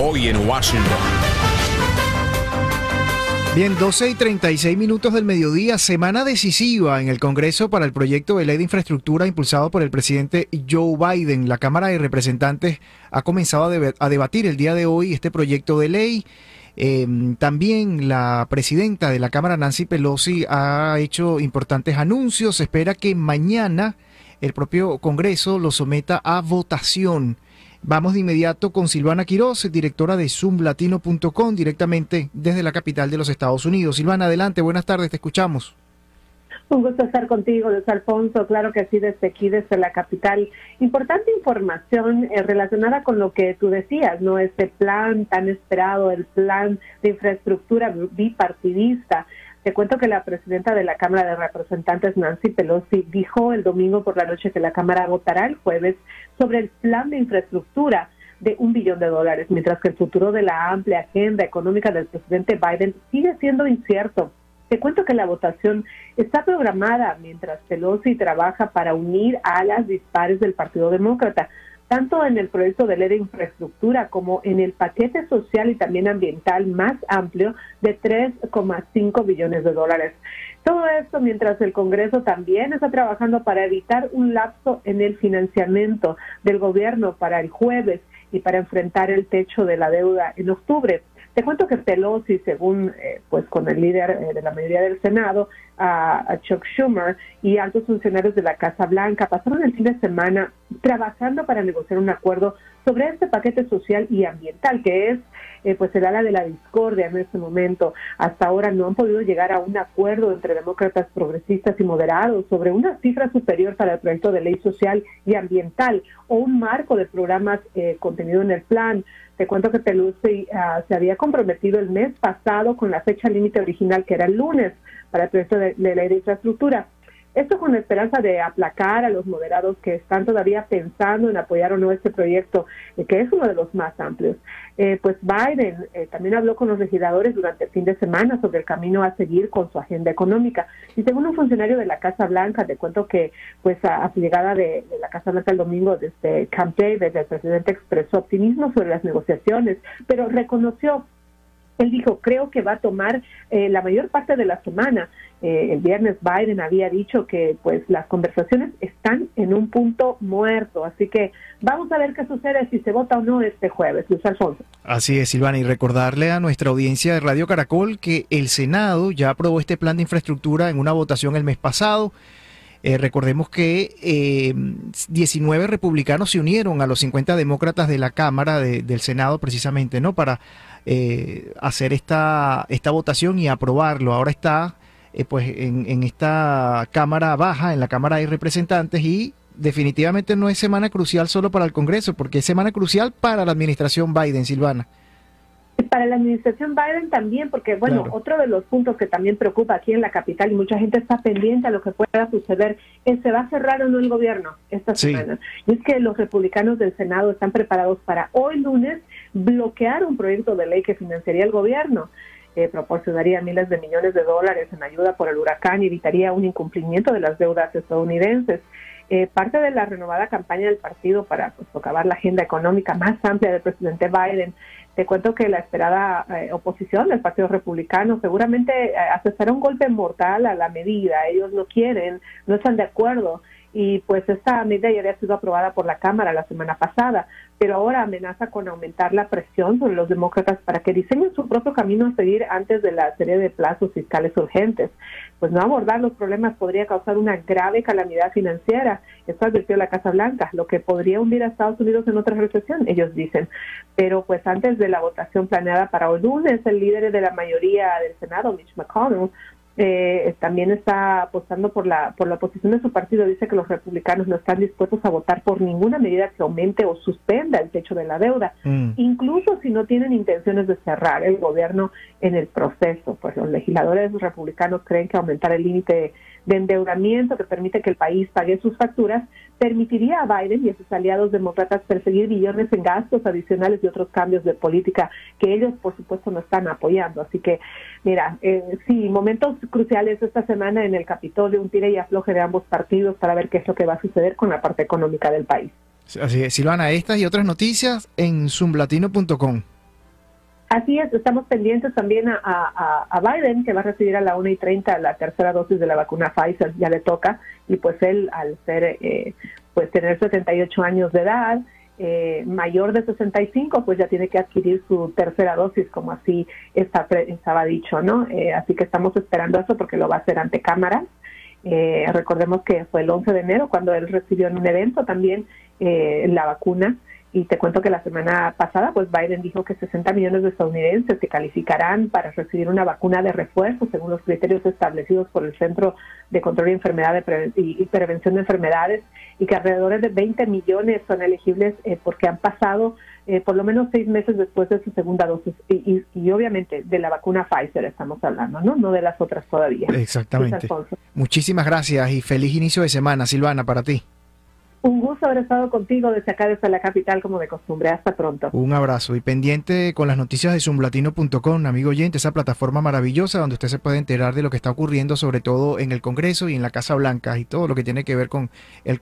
hoy en Washington. Bien, 12 y 36 minutos del mediodía, semana decisiva en el Congreso para el proyecto de ley de infraestructura impulsado por el presidente Joe Biden. La Cámara de Representantes ha comenzado a, debatir el día de hoy este proyecto de ley. Em, también la presidenta de la Cámara, Nancy Pelosi, ha hecho importantes anuncios. Se espera que mañana el propio Congreso lo someta a votación. Vamos de inmediato con Silvana Quiroz, directora de zoomlatino.com, directamente desde la capital de los Estados Unidos. Silvana, adelante, buenas tardes, te escuchamos. Un gusto estar contigo, Luis Alfonso. Claro que sí, desde aquí, desde la capital. Importante información eh, relacionada con lo que tú decías, ¿no? Este plan tan esperado, el plan de infraestructura bipartidista. Te cuento que la presidenta de la Cámara de Representantes, Nancy Pelosi, dijo el domingo por la noche que la Cámara votará el jueves sobre el plan de infraestructura de un billón de dólares, mientras que el futuro de la amplia agenda económica del presidente Biden sigue siendo incierto. Te cuento que la votación está programada mientras Pelosi trabaja para unir a las dispares del Partido Demócrata tanto en el proyecto de ley de infraestructura como en el paquete social y también ambiental más amplio de 3,5 billones de dólares. Todo esto mientras el Congreso también está trabajando para evitar un lapso en el financiamiento del gobierno para el jueves y para enfrentar el techo de la deuda en octubre. Te cuento que Pelosi, según eh, pues con el líder eh, de la mayoría del Senado, a, Chuck Schumer y altos funcionarios de la Casa Blanca, pasaron el fin de semana trabajando para negociar un acuerdo sobre este paquete social y ambiental, que es eh, pues el ala de la discordia en este momento. Hasta ahora no han podido llegar a un acuerdo entre demócratas progresistas y moderados sobre una cifra superior para el proyecto de ley social y ambiental o un marco de programas contenido en el plan. Te cuento que Pelosi ah, se había comprometido el mes pasado con la fecha límite original, que era el lunes, para el proyecto de, ley de infraestructura. Esto con la esperanza de aplacar a los moderados que están todavía pensando en apoyar o no este proyecto, eh, que es uno de los más amplios. Eh, pues Biden eh, también habló con los legisladores durante el fin de semana sobre el camino a seguir con su agenda económica. Y según un funcionario de la Casa Blanca, te cuento que pues a, su llegada de, la Casa Blanca el domingo desde Camp David, el presidente expresó optimismo sobre las negociaciones, pero reconoció él dijo, creo que va a tomar eh, la mayor parte de la semana. Eh, el viernes Biden había dicho que pues las conversaciones están en un punto muerto, así que vamos a ver qué sucede si se vota o no este jueves, Luis Alfonso. Así es, Silvana, y recordarle a nuestra audiencia de Radio Caracol que el Senado ya aprobó este plan de infraestructura en una votación el mes pasado. Eh, recordemos que 19 republicanos se unieron a los 50 demócratas de la Cámara del Senado precisamente, ¿no? Para eh, hacer esta, esta votación y aprobarlo. Ahora está eh, pues en, esta Cámara Baja, en la Cámara de Representantes y definitivamente no es semana crucial solo para el Congreso, porque es semana crucial para la administración Biden, Silvana. Para la administración Biden también, porque bueno, otro de los puntos que también preocupa aquí en la capital y mucha gente está pendiente a lo que pueda suceder es se va a cerrar o no el gobierno esta semana. Y es que los republicanos del Senado están preparados para hoy lunes bloquear un proyecto de ley que financiaría el gobierno. Eh, proporcionaría miles de millones de dólares en ayuda por el huracán y evitaría un incumplimiento de las deudas estadounidenses. Eh, parte de la renovada campaña del partido para pues, socavar la agenda económica más amplia del presidente Biden. Te cuento que la esperada eh, oposición del Partido Republicano seguramente asestará un golpe mortal a la medida. Ellos no quieren, no están de acuerdo y pues esta medida ya había sido aprobada por la Cámara la semana pasada, pero ahora amenaza con aumentar la presión sobre los demócratas para que diseñen su propio camino a seguir antes de la serie de plazos fiscales urgentes. Pues no abordar los problemas podría causar una grave calamidad financiera, esto advirtió la Casa Blanca, lo que podría hundir a Estados Unidos en otra recesión, ellos dicen. Pero pues antes de la votación planeada para hoy lunes, el líder de la mayoría del Senado, Mitch McConnell, eh, también está apostando por la por la oposición de su partido. Dice que los republicanos no están dispuestos a votar por ninguna medida que aumente o suspenda el techo de la deuda, mm. incluso si no tienen intenciones de cerrar el gobierno en el proceso. Pues los legisladores republicanos creen que aumentar el límite de endeudamiento que permite que el país pague sus facturas permitiría a Biden y a sus aliados demócratas perseguir billones en gastos adicionales y otros cambios de política que ellos, por supuesto, no están apoyando. Así que, mira, eh, sí, momentos cruciales esta semana en el Capitolio, un tire y afloje de ambos partidos para ver qué es lo que va a suceder con la parte económica del país. Así es, Silvana, estas y otras noticias en zoomlatino.com. Así es, estamos pendientes también a, Biden, que va a recibir a la 1 y 30 la tercera dosis de la vacuna Pfizer, ya le toca, y pues él, al ser, eh, pues tener 78 años de edad, eh, mayor de 65, pues ya tiene que adquirir su tercera dosis, como así está, estaba dicho, ¿no? Eh, así que estamos esperando eso porque lo va a hacer ante cámaras. recordemos que fue el 11 de enero cuando él recibió en un evento también la vacuna y te cuento que la semana pasada, pues Biden dijo que 60 millones de estadounidenses se calificarán para recibir una vacuna de refuerzo según los criterios establecidos por el Centro de Control de Enfermedades y Prevención de Enfermedades y que alrededor de 20 millones son elegibles eh, porque han pasado eh, por lo menos seis meses después de su segunda dosis y, y, obviamente de la vacuna Pfizer estamos hablando, ¿no? No de las otras todavía. Exactamente. Muchísimas gracias y feliz inicio de semana, Silvana, para ti. Un gusto haber estado contigo desde acá, desde la capital, como de costumbre. Hasta pronto. Un abrazo y pendiente con las noticias de zoomlatino.com, amigo oyente, esa plataforma maravillosa donde usted se puede enterar de lo que está ocurriendo, sobre todo en el Congreso y en la Casa Blanca y todo lo que tiene que ver con el